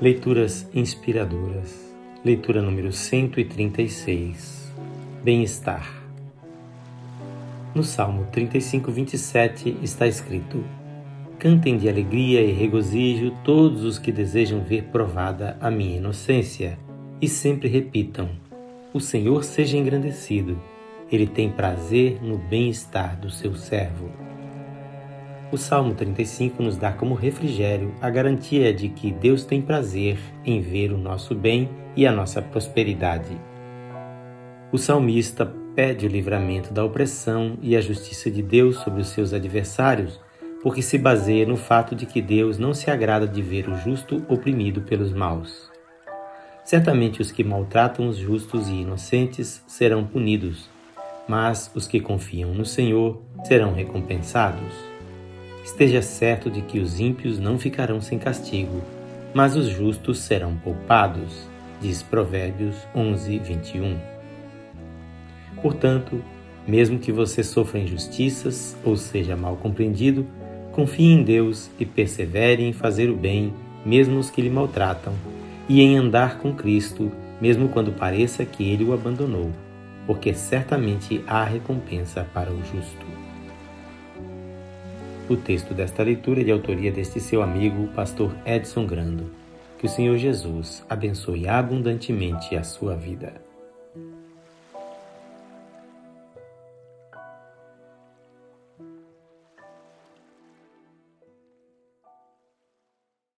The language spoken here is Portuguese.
Leituras inspiradoras. Leitura número 136. Bem-estar. No Salmo 35, 27 está escrito: Cantem de alegria e regozijo todos os que desejam ver provada a minha inocência, e sempre repitam: O Senhor seja engrandecido, ele tem prazer no bem-estar do seu servo. O Salmo 35 nos dá como refrigério a garantia de que Deus tem prazer em ver o nosso bem e a nossa prosperidade. O salmista pede o livramento da opressão e a justiça de Deus sobre os seus adversários, porque se baseia no fato de que Deus não se agrada de ver o justo oprimido pelos maus. Certamente os que maltratam os justos e inocentes serão punidos, mas os que confiam no Senhor serão recompensados. Esteja certo de que os ímpios não ficarão sem castigo, mas os justos serão poupados, diz Provérbios 11, 21. Portanto, mesmo que você sofra injustiças ou seja mal compreendido, confie em Deus e persevere em fazer o bem, mesmo os que lhe maltratam, e em andar com Cristo, mesmo quando pareça que ele o abandonou, porque certamente há recompensa para o justo. O texto desta leitura é de autoria deste seu amigo, pastor Edson Grando. Que o Senhor Jesus abençoe abundantemente a sua vida.